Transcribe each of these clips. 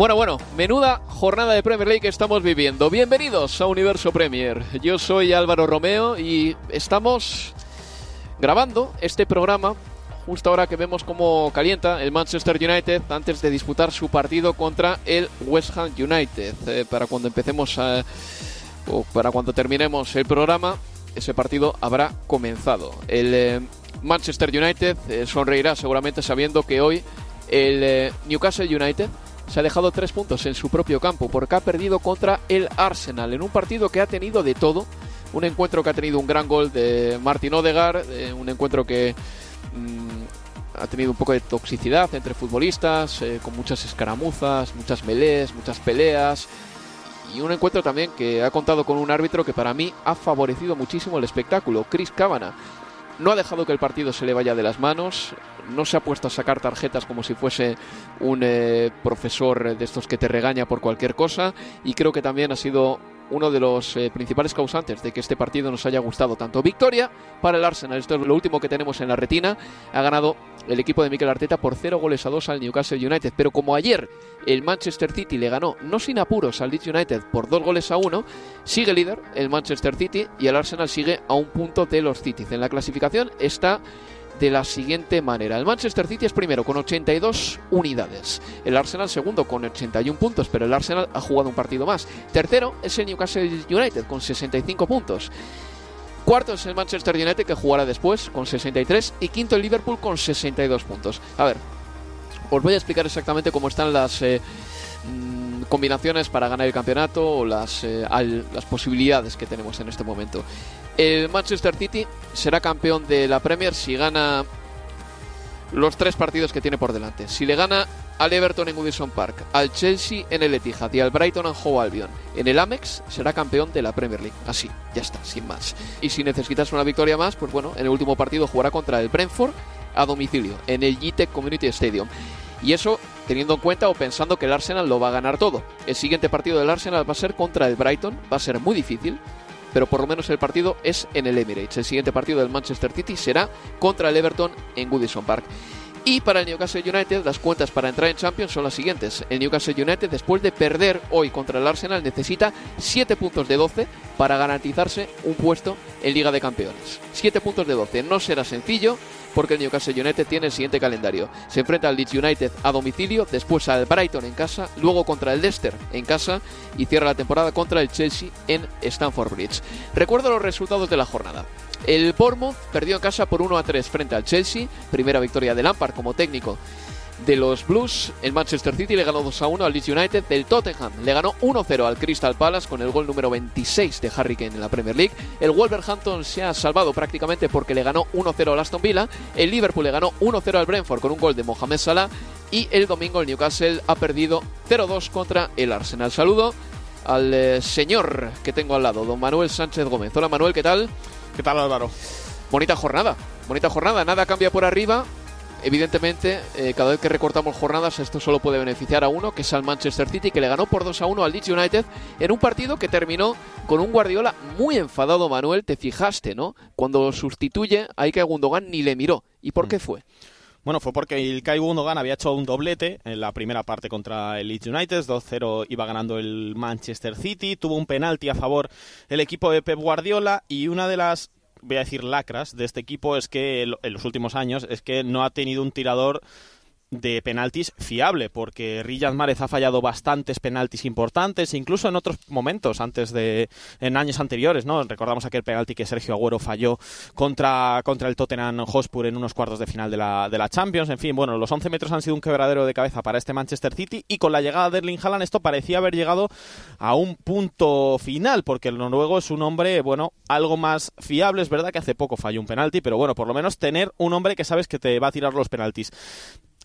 Bueno, bueno, menuda jornada de Premier League que estamos viviendo. Bienvenidos a Universo Premier. Yo soy Álvaro Romeo y estamos grabando este programa justo ahora que vemos cómo calienta el Manchester United antes de disputar su partido contra el West Ham United. Eh, para cuando empecemos o para cuando terminemos el programa, ese partido habrá comenzado. El eh, Manchester United eh, sonreirá seguramente sabiendo que hoy el Newcastle United se ha dejado tres puntos en su propio campo porque ha perdido contra el Arsenal en un partido que ha tenido de todo. Un encuentro que ha tenido un gran gol de Martin Odegaard, eh, un encuentro que mm, ha tenido un poco de toxicidad entre futbolistas, eh, con muchas escaramuzas, muchas melees, muchas peleas. Y un encuentro también que ha contado con un árbitro que para mí ha favorecido muchísimo el espectáculo, Chris Cavana no ha dejado que el partido se le vaya de las manos, no se ha puesto a sacar tarjetas como si fuese un eh, profesor de estos que te regaña por cualquier cosa y creo que también ha sido uno de los eh, principales causantes de que este partido nos haya gustado tanto. Victoria para el Arsenal, esto es lo último que tenemos en la retina. Ha ganado el equipo de Mikel Arteta por 0 goles a 2 al Newcastle United, pero como ayer el Manchester City le ganó no sin apuros al Leeds United por 2 goles a 1, sigue líder el Manchester City y el Arsenal sigue a un punto de los Cities. En la clasificación está de la siguiente manera. El Manchester City es primero con 82 unidades. El Arsenal segundo con 81 puntos, pero el Arsenal ha jugado un partido más. Tercero es el Newcastle United con 65 puntos. Cuarto es el Manchester United que jugará después con 63 y quinto el Liverpool con 62 puntos. A ver, os voy a explicar exactamente cómo están las eh, mm, combinaciones para ganar el campeonato o las, eh, las posibilidades que tenemos en este momento. El Manchester City será campeón de la Premier si gana los tres partidos que tiene por delante. Si le gana al Everton en Goodison Park, al Chelsea en el Etihad y al Brighton en Hove Albion en el Amex, será campeón de la Premier League. Así, ya está, sin más. Y si necesitas una victoria más, pues bueno, en el último partido jugará contra el Brentford a domicilio, en el GTEC Community Stadium. Y eso teniendo en cuenta o pensando que el Arsenal lo va a ganar todo. El siguiente partido del Arsenal va a ser contra el Brighton, va a ser muy difícil, pero por lo menos el partido es en el Emirates. El siguiente partido del Manchester City será contra el Everton en Goodison Park. Y para el Newcastle United, las cuentas para entrar en Champions son las siguientes. El Newcastle United, después de perder hoy contra el Arsenal, necesita 7 puntos de 12 para garantizarse un puesto en Liga de Campeones. 7 puntos de 12. No será sencillo, porque el Newcastle United tiene el siguiente calendario. Se enfrenta al Leeds United a domicilio, después al Brighton en casa, luego contra el Leicester en casa y cierra la temporada contra el Chelsea en Stamford Bridge. Recuerdo los resultados de la jornada. El Bournemouth perdió en casa por 1 a 3 frente al Chelsea, primera victoria de Lampard como técnico de los Blues. El Manchester City le ganó 2 a 1 al Leeds United. El Tottenham le ganó 1 0 al Crystal Palace con el gol número 26 de Harry Kane en la Premier League. El Wolverhampton se ha salvado prácticamente porque le ganó 1 0 al Aston Villa. El Liverpool le ganó 1 0 al Brentford con un gol de Mohamed Salah. Y el domingo el Newcastle ha perdido 0-2 contra el Arsenal. Saludo al eh, señor que tengo al lado, don Manuel Sánchez Gómez. Hola Manuel, ¿qué tal? ¿Qué tal Álvaro? Bonita jornada, bonita jornada, nada cambia por arriba evidentemente, eh, cada vez que recortamos jornadas, esto solo puede beneficiar a uno, que es al Manchester City, que le ganó por 2 a 1 al Leeds United en un partido que terminó con un Guardiola muy enfadado, Manuel. Te fijaste, ¿no? Cuando sustituye a Ike Gundogan ni le miró. ¿Y por mm. qué fue? Bueno, fue porque el Kai Gundogan había hecho un doblete en la primera parte contra el Leeds United, 2-0 iba ganando el Manchester City, tuvo un penalti a favor el equipo de Pep Guardiola y una de las voy a decir lacras de este equipo es que en los últimos años es que no ha tenido un tirador de penaltis fiable, porque Riyad Márez ha fallado bastantes penaltis importantes, incluso en otros momentos, antes de, en años anteriores, ¿no? Recordamos aquel penalti que Sergio Agüero falló contra, contra el Tottenham Hotspur en unos cuartos de final de la, de la Champions. En fin, bueno, los 11 metros han sido un quebradero de cabeza para este Manchester City y con la llegada de Erling Haaland esto parecía haber llegado a un punto final, porque el noruego es un hombre, bueno, algo más fiable. Es verdad que hace poco falló un penalti, pero bueno, por lo menos tener un hombre que sabes que te va a tirar los penaltis.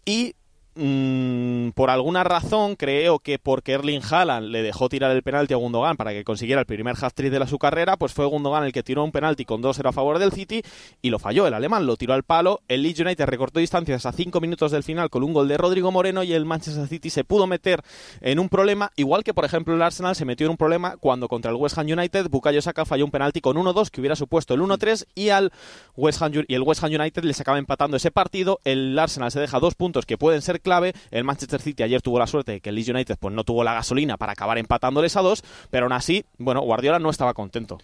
Y Mm, por alguna razón, creo que porque Erling Haaland le dejó tirar el penalti a Gundogan para que consiguiera el primer hat-trick de la, su carrera, pues fue Gundogan el que tiró un penalti con 2-0 a favor del City y lo falló. El alemán lo tiró al palo, el Leeds United recortó distancias a 5 minutos del final con un gol de Rodrigo Moreno y el Manchester City se pudo meter en un problema, igual que por ejemplo el Arsenal se metió en un problema cuando contra el West Ham United Bukayo Saka falló un penalti con 1-2 que hubiera supuesto el 1-3 y al West Ham y el West Ham United les acaba empatando ese partido, el Arsenal se deja dos puntos que pueden ser clave, el Manchester City ayer tuvo la suerte de que el Leeds United pues no tuvo la gasolina para acabar empatándoles a dos, pero aún así, bueno, Guardiola no estaba contento.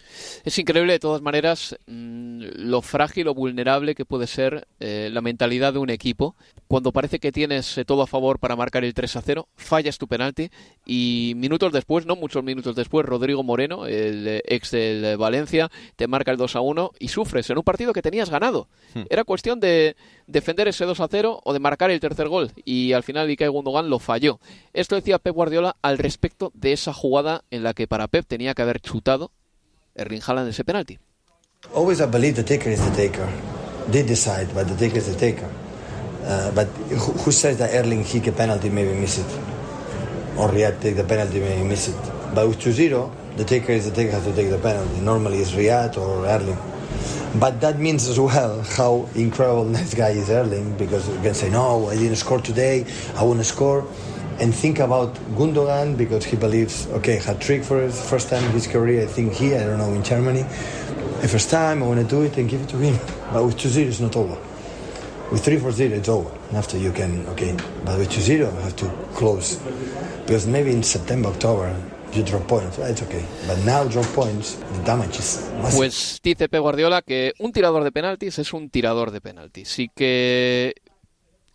Es increíble de todas maneras mm, lo frágil o vulnerable que puede ser eh, la mentalidad de un equipo cuando parece que tienes eh, todo a favor para marcar el 3 a 0, fallas tu penalti y minutos después, no muchos minutos después, Rodrigo Moreno, el eh, ex del Valencia, te marca el 2 a 1 y sufres en un partido que tenías ganado. Hmm. Era cuestión de defender ese 2 a 0 o de marcar el tercer gol y al final Ilkay Gundogan lo falló. Esto decía Pep Guardiola al respecto de esa jugada en la que para Pep tenía que haber chutado Erling Haaland ese penalti. Always I believe the taker is the taker. They decide, but the taker is the taker. Uh, but who, says that Erling kick a penalty maybe miss it? Or Riyad take the penalty maybe miss it? But with 2-0, the taker is the taker has to take the penalty. Normally it's Riyad or Erling. But that means as well how incredible this guy is Erling because you can say, no, I didn't score today, I want to score. And think about Gundogan because he believes, okay, hat trick for his first time in his career, I think here, I don't know, in Germany. The first time I want to do it and give it to him. But with 2 0, it's not over. With 3 4 0, it's over. And after you can, okay. But with 2 0, you have to close. Because maybe in September, October, you drop points. It's okay. But now drop points, the damage is massive. Pues dice Pep Guardiola que un tirador de penaltis es un tirador de penaltis. Y que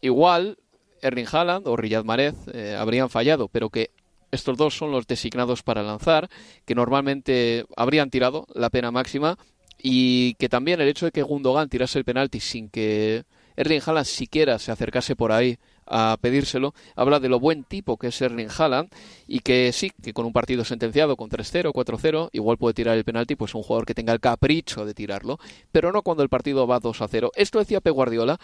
igual Erling Haaland o Riyad Mahrez eh, habrían fallado, pero que estos dos son los designados para lanzar, que normalmente habrían tirado la pena máxima y que también el hecho de que Gundogan tirase el penalti sin que Erling Haaland siquiera se acercase por ahí a pedírselo, habla de lo buen tipo que es Erling Haaland y que sí, que con un partido sentenciado con 3-0, 4-0, igual puede tirar el penalti, pues un jugador que tenga el capricho de tirarlo, pero no cuando el partido va 2-0. Esto decía P. Guardiola.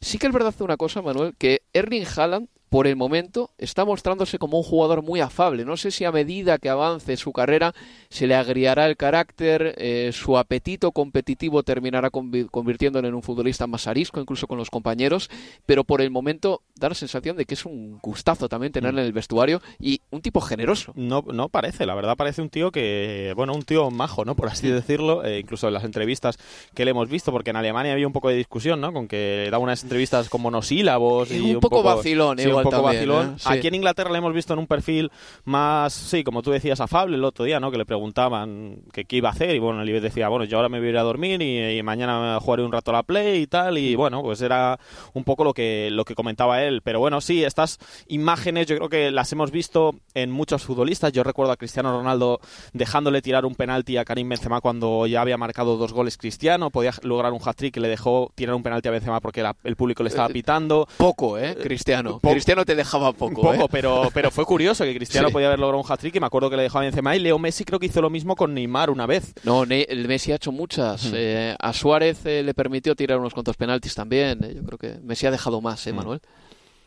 Sí que es verdad una cosa, Manuel, que Erling Haaland por el momento está mostrándose como un jugador muy afable. No sé si a medida que avance su carrera se le agriará el carácter, eh, su apetito competitivo terminará convirtiéndolo en un futbolista más arisco, incluso con los compañeros, pero por el momento da la sensación de que es un gustazo también tenerle en el vestuario y un tipo generoso. No, no parece, la verdad parece un tío que, bueno, un tío majo, ¿no? Por así decirlo, eh, incluso en las entrevistas que le hemos visto, porque en Alemania había un poco de discusión, ¿no? Con que da unas entrevistas con monosílabos y, un, poco, vacilón, un poco vacilón. ¿eh? Aquí en Inglaterra le hemos visto en un perfil más, sí, como tú decías, afable el otro día, ¿no? Que le preguntaban qué iba a hacer y bueno, el decía, bueno, yo ahora me voy a ir a dormir y, mañana jugaré un rato a la Play y tal y bueno, pues era un poco lo que, lo que comentaba él. Pero bueno, sí, estas imágenes yo creo que las hemos visto en muchos futbolistas. Yo recuerdo a Cristiano Ronaldo dejándole tirar un penalti a Karim Benzema cuando ya había marcado dos goles Cristiano, podía lograr un hat-trick y le dejó tirar un penalti a Benzema porque el público le estaba eh, pitando. Poco, ¿eh? Cristiano. Cristiano te dejaba poco. Poco, ¿eh? pero, pero fue curioso que Cristiano podía haber logrado un hat-trick y me acuerdo que le dejó a Benzema y Leo Messi creo que hizo lo mismo con Neymar una vez. No, el Messi ha hecho muchas. Eh, a Suárez eh, le permitió tirar unos cuantos penaltis también. yo creo que Messi ha dejado más, ¿eh, Manuel?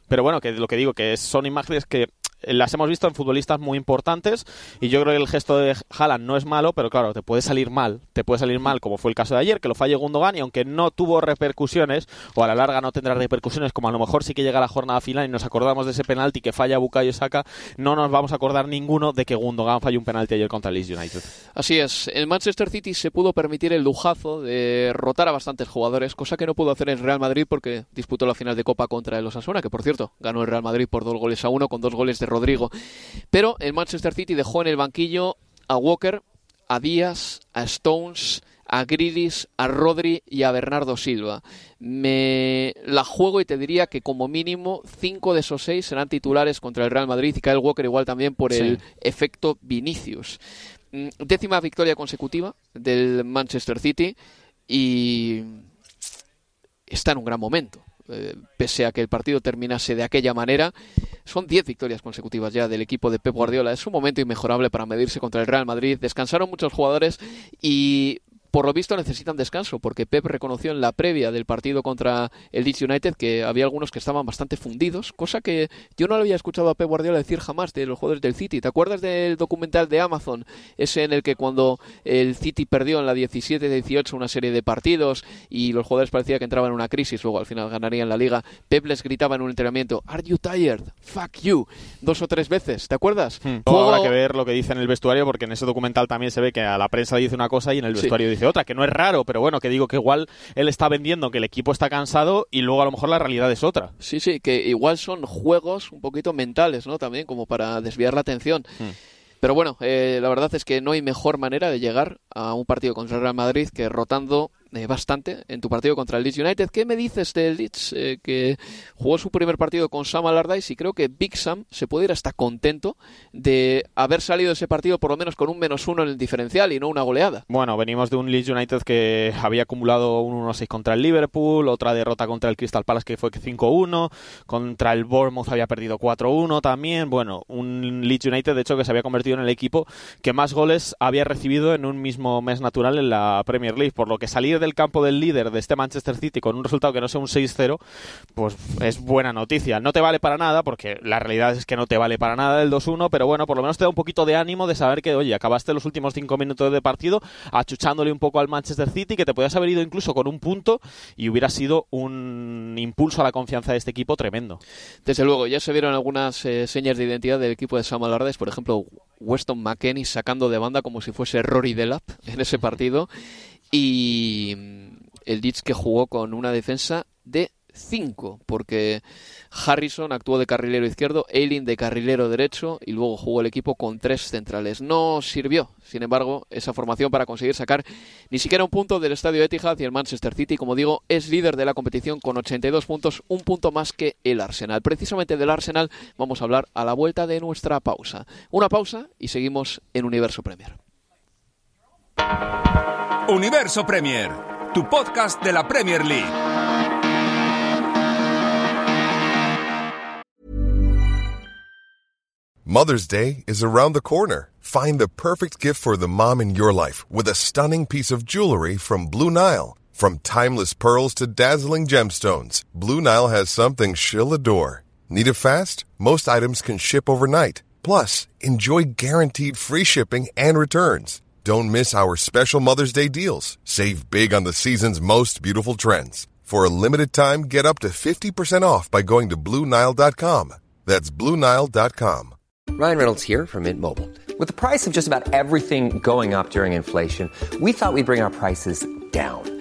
Pero bueno, que lo que digo, que son imágenes que las hemos visto en futbolistas muy importantes y yo creo que el gesto de Haaland no es malo, pero claro, te puede salir mal, te puede salir mal, como fue el caso de ayer, que lo falle Gundogan y aunque no tuvo repercusiones, o a la larga no tendrá repercusiones, como a lo mejor sí que llega la jornada final y nos acordamos de ese penalti que falla Bukayo Saka, no nos vamos a acordar ninguno de que Gundogan falló un penalti ayer contra Leeds United. Así es, el Manchester City se pudo permitir el lujazo de rotar a bastantes jugadores, cosa que no pudo hacer el Real Madrid porque disputó la final de Copa contra el Osasuna, que por cierto, ganó el Real Madrid por dos goles a uno, con dos goles de Rodrigo. Pero el Manchester City dejó en el banquillo a Walker, a Díaz, a Stones, a Grilis, a Rodri y a Bernardo Silva. Me la juego y te diría que como mínimo cinco de esos seis serán titulares contra el Real Madrid y Kyle Walker igual también por el efecto Vinicius. Mm, décima victoria consecutiva del Manchester City y está en un gran momento. Eh, pese a que el partido terminase de aquella manera, son 10 victorias consecutivas ya del equipo de Pep Guardiola. Es un momento inmejorable para medirse contra el Real Madrid. Descansaron muchos jugadores y por lo visto necesitan descanso, porque Pep reconoció en la previa del partido contra el Leeds United que había algunos que estaban bastante fundidos, cosa que yo no lo había escuchado a Pep Guardiola decir jamás de los jugadores del City. ¿Te acuerdas del documental de Amazon? Ese en el que cuando el City perdió en la 17-18 una serie de partidos y los jugadores parecía que entraban en una crisis, luego al final ganarían la liga, Pep les gritaba en un entrenamiento, ¿Are you tired? Fuck you. Dos o tres veces, ¿te acuerdas? Hmm. Habrá que ver lo que dice en el vestuario, porque en ese documental también se ve que a la prensa le dice una cosa y en el vestuario dice otra, que no es raro, pero bueno, que digo que igual él está vendiendo que el equipo está cansado y luego a lo mejor la realidad es otra. Sí, sí, que igual son juegos un poquito mentales, ¿no? También como para desviar la atención. Hmm. Pero bueno, eh, la verdad es que no hay mejor manera de llegar a un partido contra el Real Madrid que rotando eh, bastante en tu partido contra el Leeds United. ¿Qué me dices del Leeds eh, que jugó su primer partido con Sam Allardyce y creo que Big Sam se puede ir hasta contento de haber salido de ese partido por lo menos con un menos uno en el diferencial y no una goleada? Bueno, venimos de un Leeds United que había acumulado un 1-6 contra el Liverpool, otra derrota contra el Crystal Palace que fue 5-1, contra el Bournemouth había perdido 4-1 también. Bueno, un Leeds United de hecho que se había convertido en el equipo que más goles había recibido en un mismo mes natural en la Premier League, por lo que salir del campo del líder de este Manchester City con un resultado que no sea un 6-0, pues es buena noticia. No te vale para nada, porque la realidad es que no te vale para nada el 2-1, pero bueno, por lo menos te da un poquito de ánimo de saber que, oye, acabaste los últimos cinco minutos de partido achuchándole un poco al Manchester City, que te podías haber ido incluso con un punto y hubiera sido un impulso a la confianza de este equipo tremendo. Desde luego, ya se vieron algunas eh, señas de identidad del equipo de Sam Allardyce, por ejemplo, Weston McKennie sacando de banda como si fuese Rory Delap en ese partido y el Leeds que jugó con una defensa de 5, porque Harrison actuó de carrilero izquierdo, Eileen de carrilero derecho y luego jugó el equipo con tres centrales. No sirvió, sin embargo, esa formación para conseguir sacar ni siquiera un punto del estadio Etihad y el Manchester City, como digo, es líder de la competición con 82 puntos, un punto más que el Arsenal. Precisamente del Arsenal vamos a hablar a la vuelta de nuestra pausa. Una pausa y seguimos en Universo Premier. Universo Premier, tu podcast de la Premier League. Mother's Day is around the corner. Find the perfect gift for the mom in your life with a stunning piece of jewelry from Blue Nile. From timeless pearls to dazzling gemstones, Blue Nile has something she'll adore. Need it fast? Most items can ship overnight. Plus, enjoy guaranteed free shipping and returns. Don't miss our special Mother's Day deals. Save big on the season's most beautiful trends. For a limited time, get up to 50% off by going to Bluenile.com. That's Bluenile.com. Ryan Reynolds here from Mint Mobile. With the price of just about everything going up during inflation, we thought we'd bring our prices down.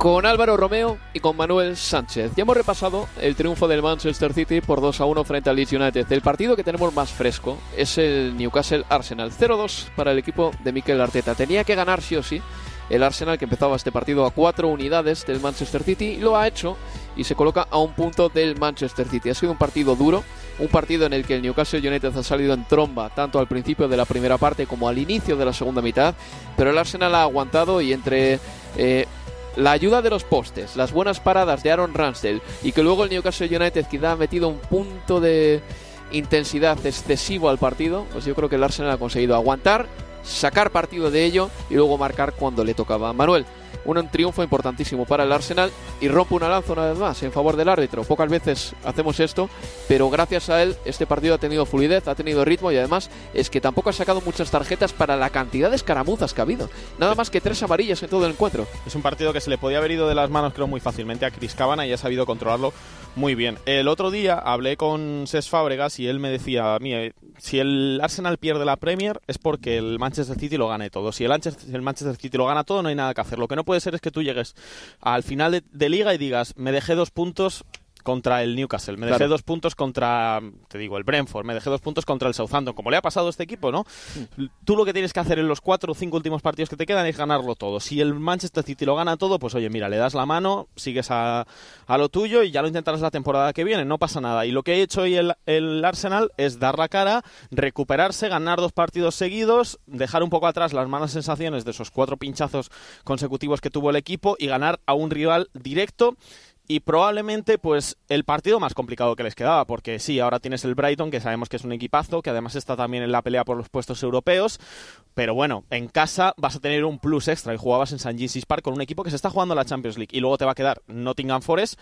Con Álvaro Romeo y con Manuel Sánchez. Ya hemos repasado el triunfo del Manchester City por 2 a 1 frente al Leeds United. El partido que tenemos más fresco es el Newcastle Arsenal. 0-2 para el equipo de Mikel Arteta. Tenía que ganar sí o sí el Arsenal que empezaba este partido a cuatro unidades del Manchester City lo ha hecho y se coloca a un punto del Manchester City. Ha sido un partido duro, un partido en el que el Newcastle United ha salido en tromba tanto al principio de la primera parte como al inicio de la segunda mitad, pero el Arsenal ha aguantado y entre eh, la ayuda de los postes, las buenas paradas de Aaron Ramsdale y que luego el Newcastle United quizá ha metido un punto de intensidad excesivo al partido, pues yo creo que el Arsenal ha conseguido aguantar, sacar partido de ello y luego marcar cuando le tocaba. Manuel, un triunfo importantísimo para el Arsenal y rompe una lanza una vez más en favor del árbitro. Pocas veces hacemos esto, pero gracias a él este partido ha tenido fluidez, ha tenido ritmo y además es que tampoco ha sacado muchas tarjetas para la cantidad de escaramuzas que ha habido. Nada más que tres amarillas en todo el encuentro. Es un partido que se le podía haber ido de las manos creo muy fácilmente a Chris Cabana y ha sabido controlarlo muy bien. El otro día hablé con Ses Fábregas y él me decía, mire, si el Arsenal pierde la Premier es porque el Manchester City lo gane todo. Si el Manchester, City lo gana todo no hay nada que hacer. Lo que no puede ser es que tú llegues al final de liga y digas, me dejé dos puntos contra el Newcastle, me dejé dos puntos contra, te digo, el Brentford, me dejé dos puntos contra el Southampton, como le ha pasado a este equipo, ¿no? Mm. Tú lo que tienes que hacer en los cuatro o cinco últimos partidos que te quedan es ganarlo todo. Si el Manchester City lo gana todo, pues oye, mira, le das la mano, sigues a, a lo tuyo y ya lo intentarás la temporada que viene, no pasa nada. Y lo que ha hecho hoy el, el Arsenal es dar la cara, recuperarse, ganar dos partidos seguidos, dejar un poco atrás las malas sensaciones de esos cuatro pinchazos consecutivos que tuvo el equipo y ganar a un rival directo y probablemente pues el partido más complicado que les quedaba, porque sí, ahora tienes el Brighton, que sabemos que es un equipazo, que además está también en la pelea por los puestos europeos, pero bueno, en casa vas a tener un plus extra y jugabas en St. James's Park con un equipo que se está jugando la Champions League y luego te va a quedar Nottingham Forest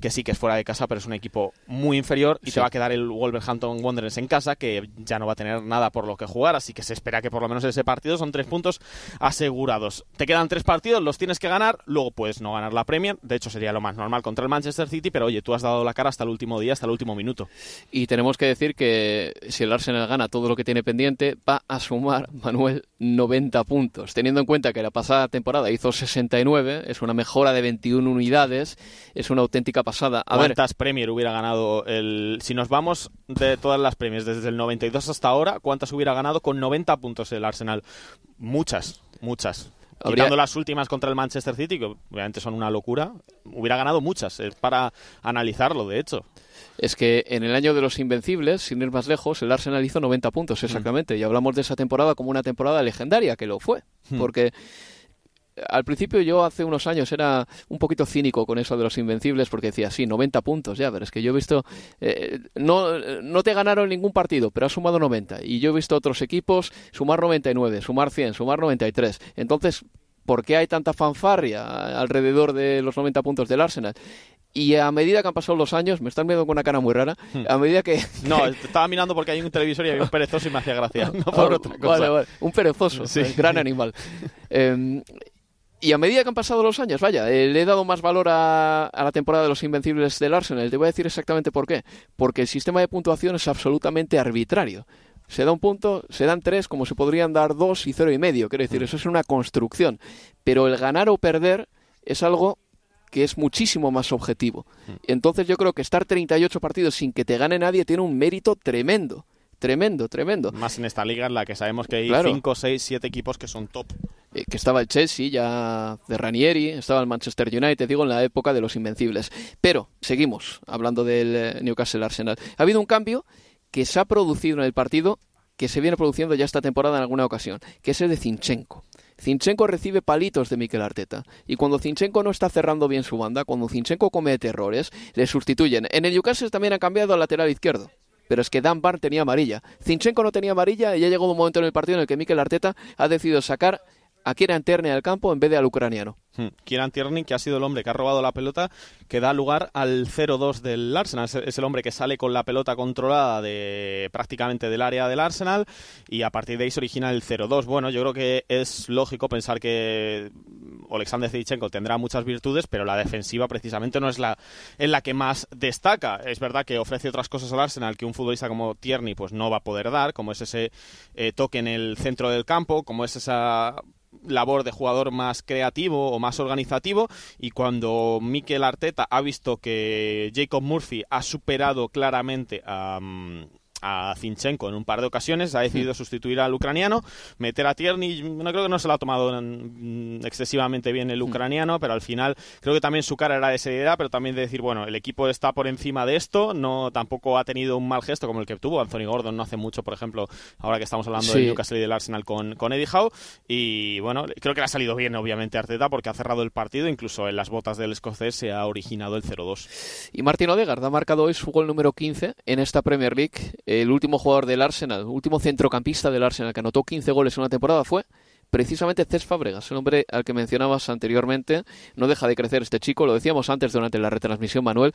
que sí que es fuera de casa, pero es un equipo muy inferior y se va a quedar el Wolverhampton Wanderers en casa, que ya no va a tener nada por lo que jugar, así que se espera que por lo menos ese partido son tres puntos asegurados. Te quedan tres partidos, los tienes que ganar, luego puedes no ganar la Premier, de hecho sería lo más normal contra el Manchester City, pero oye, tú has dado la cara hasta el último día, hasta el último minuto. Y tenemos que decir que si el Arsenal gana todo lo que tiene pendiente, va a sumar, Manuel, 90 puntos, teniendo en cuenta que la pasada temporada hizo 69, es una mejora de 21 unidades, es una auténtica pasada. A ¿Cuántas Premier hubiera ganado el... Si nos vamos de todas las Premiers desde el 92 hasta ahora, ¿cuántas hubiera ganado con 90 puntos el Arsenal? Muchas, muchas. Habría... las últimas contra el Manchester City, que obviamente son una locura, hubiera ganado muchas. Es para analizarlo, de hecho. Es que en el año de los Invencibles, sin ir más lejos, el Arsenal hizo 90 puntos exactamente. Mm. Y hablamos de esa temporada como una temporada legendaria, que lo fue. Mm. Porque al principio yo hace unos años era un poquito cínico con eso de los invencibles porque decía, sí, 90 puntos ya, pero es que yo he visto, eh, no, no te ganaron ningún partido, pero has sumado 90 y yo he visto otros equipos sumar 99, sumar 100, sumar 93. Entonces, ¿por qué hay tanta fanfarria alrededor de los 90 puntos del Arsenal? Y a medida que han pasado los años, me están viendo con una cara muy rara, hmm. a medida que... No, estaba mirando porque hay un televisor y había un perezoso y me hacía gracia. No por otra cosa. Vale, vale. Un perezoso, sí. gran animal. eh, y a medida que han pasado los años, vaya, eh, le he dado más valor a, la temporada de los Invencibles del Arsenal. Te voy a decir exactamente por qué. Porque el sistema de puntuación es absolutamente arbitrario. Se da un punto, se dan tres, como se podrían dar dos y cero y medio. Quiero decir, mm. eso es una construcción. Pero el ganar o perder es algo que es muchísimo más objetivo. Mm. Entonces yo creo que estar 38 partidos sin que te gane nadie tiene un mérito tremendo. Tremendo, tremendo. Más en esta liga en la que sabemos que hay 5, 6, 7 equipos que son top. Eh, que estaba el Chelsea ya de Ranieri, estaba el Manchester United, digo, en la época de los Invencibles. Pero seguimos hablando del eh, Newcastle Arsenal. Ha habido un cambio que se ha producido en el partido, que se viene produciendo ya esta temporada en alguna ocasión, que es el de Zinchenko. Zinchenko recibe palitos de Mikel Arteta. Y cuando Zinchenko no está cerrando bien su banda, cuando Zinchenko comete errores, le sustituyen. En el Newcastle también ha cambiado al lateral izquierdo pero es que Dan Barr tenía amarilla. Zinchenko no tenía amarilla y ya llegó un momento en el partido en el que Mikel Arteta ha decidido sacar a Kieran Tierney al campo en vez de al ucraniano. Hmm. Kieran Tierney, que ha sido el hombre que ha robado la pelota, que da lugar al 0-2 del Arsenal. Es el hombre que sale con la pelota controlada de prácticamente del área del Arsenal y a partir de ahí se origina el 0-2. Bueno, yo creo que es lógico pensar que Alexander Zichenko tendrá muchas virtudes, pero la defensiva precisamente no es la en la que más destaca. Es verdad que ofrece otras cosas al Arsenal que un futbolista como Tierney pues no va a poder dar, como es ese eh, toque en el centro del campo, como es esa labor de jugador más creativo o más organizativo y cuando Mikel Arteta ha visto que Jacob Murphy ha superado claramente a... Mm, a Zinchenko. En un par de ocasiones, ha decidido sustituir al ucraniano, meter a Tierney, no creo que no se lo ha tomado mm, excesivamente bien el ucraniano, pero al final creo que también su cara era de seriedad, pero también de decir, bueno, el equipo está por encima de esto, no tampoco ha tenido un mal gesto como el que tuvo Anthony Gordon no hace mucho, por ejemplo, ahora que estamos hablando del Newcastle y del Arsenal con, con Eddie Howe, y bueno, creo que le ha salido bien obviamente Arteta porque ha cerrado el partido, incluso en las botas del escocés se ha originado el 0-2. Y Martín Odegaard ha marcado hoy su gol número 15 en esta Premier League, el último jugador del Arsenal, el último centrocampista del Arsenal que anotó 15 goles en una temporada fue precisamente Cés Fábregas, el hombre al que mencionabas anteriormente. No deja de crecer este chico, lo decíamos antes durante la retransmisión, Manuel.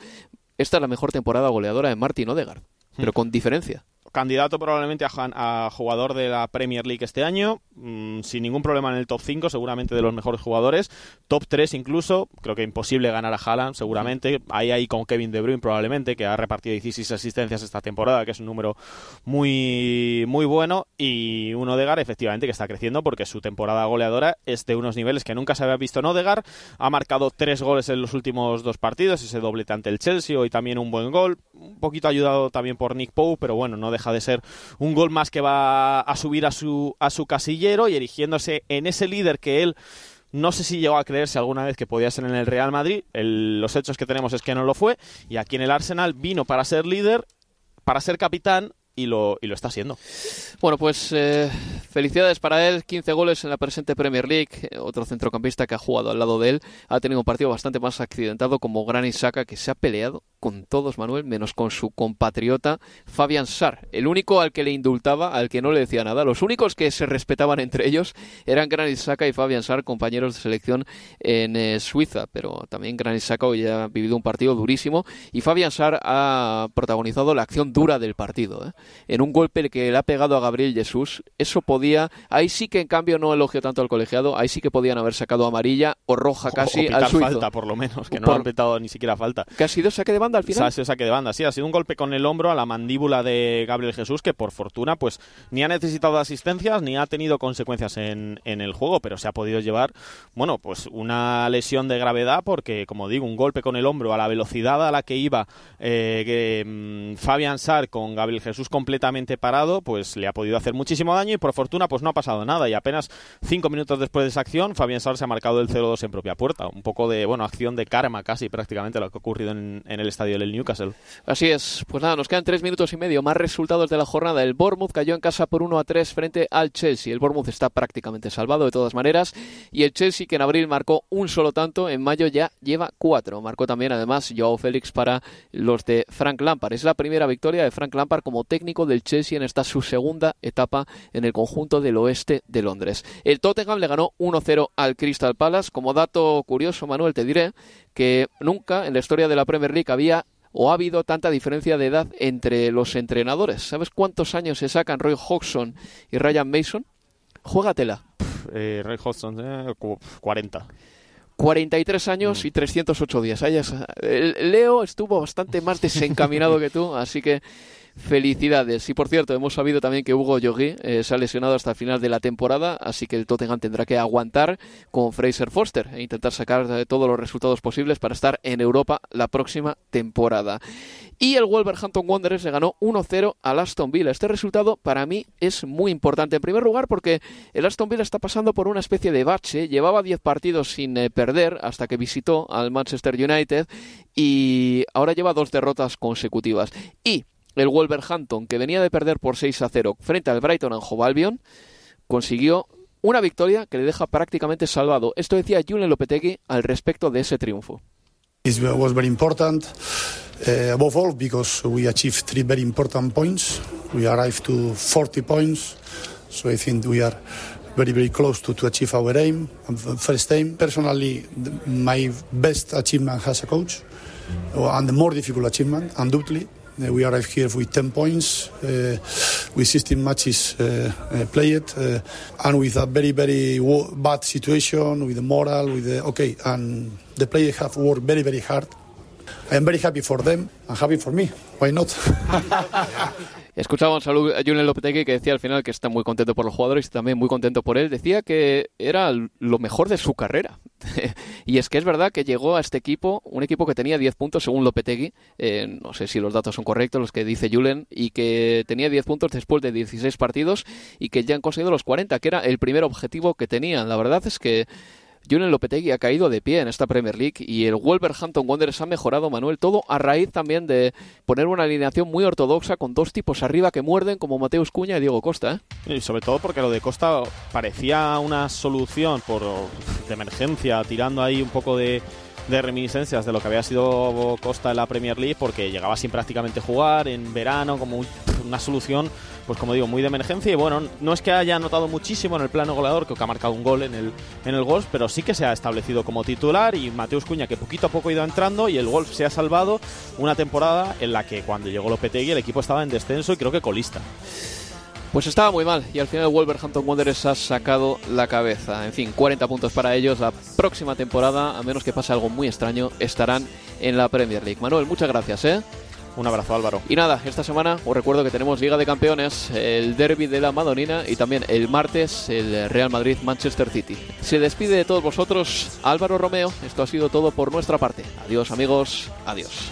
Esta es la mejor temporada goleadora de Martin Odegaard, pero con diferencia candidato probablemente a, jugador de la Premier League este año, mm, sin ningún problema en el top 5, seguramente de los mejores jugadores, top 3 incluso, creo que imposible ganar a Haaland, seguramente, ahí ahí con Kevin De Bruyne probablemente, que ha repartido 16 asistencias esta temporada, que es un número muy, muy bueno, y un Odegar efectivamente que está creciendo porque su temporada goleadora es de unos niveles que nunca se había visto en Odegar, ha marcado tres goles en los últimos dos partidos, ese doblete ante el Chelsea, hoy también un buen gol, un poquito ayudado también por Nick Poe, pero bueno, no deja deja de ser un gol más que va a subir a su, a su casillero y erigiéndose en ese líder que él no sé si llegó a creerse alguna vez que podía ser en el Real Madrid. los hechos que tenemos es que no lo fue. Y aquí en el Arsenal vino para ser líder, para ser capitán y lo, y lo está siendo. Bueno, pues eh, felicidades para él. 15 goles en la presente Premier League. Otro centrocampista que ha jugado al lado de él. Ha tenido un partido bastante más accidentado como Granit Saka, que se ha peleado con todos, Manuel, menos con su compatriota Fabian Sar. El único al que le indultaba, al que no le decía nada. Los únicos que se respetaban entre ellos eran Granit Saka y Fabian Sar, compañeros de selección en eh, Suiza. Pero también Granit Saka hoy ha vivido un partido durísimo. Y Fabian Sar ha protagonizado la acción dura del partido. ¿eh? En un golpe que le ha pegado a Gabriel Jesús. Eso podía. Ahí sí que en cambio no elogio tanto al colegiado. Ahí sí que podían haber sacado amarilla o roja casi al suizo. falta, por lo menos, que no han petado ni siquiera falta. Que ha sido saque de banda al final. De banda, sí, ha sido un golpe con el hombro a la mandíbula de Gabriel Jesús que por fortuna pues ni ha necesitado asistencias ni ha tenido consecuencias en, en el juego, pero se ha podido llevar, bueno, pues una lesión de gravedad porque, como digo, un golpe con el hombro a la velocidad a la que iba eh, mm, Fabián Sar con Gabriel Jesús completamente parado, pues le ha podido hacer muchísimo daño y por fortuna pues no ha pasado nada y apenas cinco minutos después de esa acción Fabián Sar se ha marcado el 0-2 en propia puerta, un poco de, bueno, acción de karma casi prácticamente lo que ha ocurrido en, en el estadio del Newcastle. Así es, pues nada, nos quedan tres minutos y medio. Más resultados de la jornada. El Bournemouth cayó en casa por 1 a 3 frente al Chelsea. El Bournemouth está prácticamente salvado de todas maneras. Y el Chelsea, que en abril marcó un solo tanto, en mayo ya lleva cuatro. Marcó también, además, Joao Félix para los de Frank Lampard. Es la primera victoria de Frank Lampard como técnico del Chelsea en esta su segunda etapa en el conjunto del oeste de Londres. El Tottenham le ganó 1-0 al Crystal Palace. Como dato curioso, Manuel, te diré que nunca en la historia de la Premier League había o ha habido tanta diferencia de edad entre los entrenadores. ¿Sabes cuántos años se sacan Roy Hodgson y Ryan Mason? Juégatela. Eh, Roy Hodgson, eh, 40. 43 años y 308 días. Leo estuvo bastante más desencaminado que tú, así que felicidades. Y por cierto, hemos sabido también que Hugo Yogi eh, se ha lesionado hasta el final de la temporada, así que el Tottenham tendrá que aguantar con Fraser Foster e intentar sacar eh, todos los resultados posibles para estar en Europa la próxima temporada. Y el Wolverhampton Wanderers le ganó 1-0 al Aston Villa. Este resultado para mí es muy importante. En primer lugar porque el Aston Villa está pasando por una especie de bache. Llevaba 10 partidos sin eh, perder hasta que visitó al Manchester United y ahora lleva dos derrotas consecutivas. Y el Wolverhampton, que venía de perder por 6 a 0 frente al Brighton and Hove Albion, consiguió una victoria que le deja prácticamente salvado. Esto decía Julen Lopetegui al respecto de ese triunfo. It was very important, uh, above all because we achieved three very important points. We arrived to 40 points, so I think we are very, very close to, to achieve our aim. First aim, personally, my best achievement as a coach, and the more difficult achievement, undoubtedly, we arrived here with 10 points, uh, with 16 matches uh, played, and with a very, very bad situation, with the moral, with the, okay, and the players have worked very, very hard. I am very happy for them and happy for me. Why not? Escuchábamos a Julen Lopetegui que decía al final que está muy contento por los jugadores y también muy contento por él. Decía que era lo mejor de su carrera. y es que es verdad que llegó a este equipo, un equipo que tenía 10 puntos según Lopetegui, eh, no sé si los datos son correctos, los que dice Julen, y que tenía 10 puntos después de 16 partidos y que ya han conseguido los 40, que era el primer objetivo que tenían. La verdad es que Julen Lopetegui ha caído de pie en esta Premier League y el Wolverhampton Wanderers ha mejorado, Manuel, todo a raíz también de poner una alineación muy ortodoxa con dos tipos arriba que muerden como Mateus Cuña y Diego Costa. ¿eh? Y sobre todo porque lo de Costa parecía una solución por de emergencia, tirando ahí un poco de de reminiscencias de lo que había sido Costa en la Premier League porque llegaba sin prácticamente jugar en verano como una solución pues como digo muy de emergencia y bueno no es que haya notado muchísimo en el plano goleador que ha marcado un gol en el en el Wolves pero sí que se ha establecido como titular y Mateus Cuña que poquito a poco ha ido entrando y el Wolves se ha salvado una temporada en la que cuando llegó Lopetegui el equipo estaba en descenso y creo que colista pues estaba muy mal y al final Wolverhampton Wanderers ha sacado la cabeza. En fin, 40 puntos para ellos. La próxima temporada, a menos que pase algo muy extraño, estarán en la Premier League. Manuel, muchas gracias, ¿eh? Un abrazo, Álvaro. Y nada, esta semana os recuerdo que tenemos Liga de Campeones, el derby de la Madonina y también el martes el Real Madrid-Manchester City. Se despide de todos vosotros Álvaro Romeo. Esto ha sido todo por nuestra parte. Adiós, amigos. Adiós.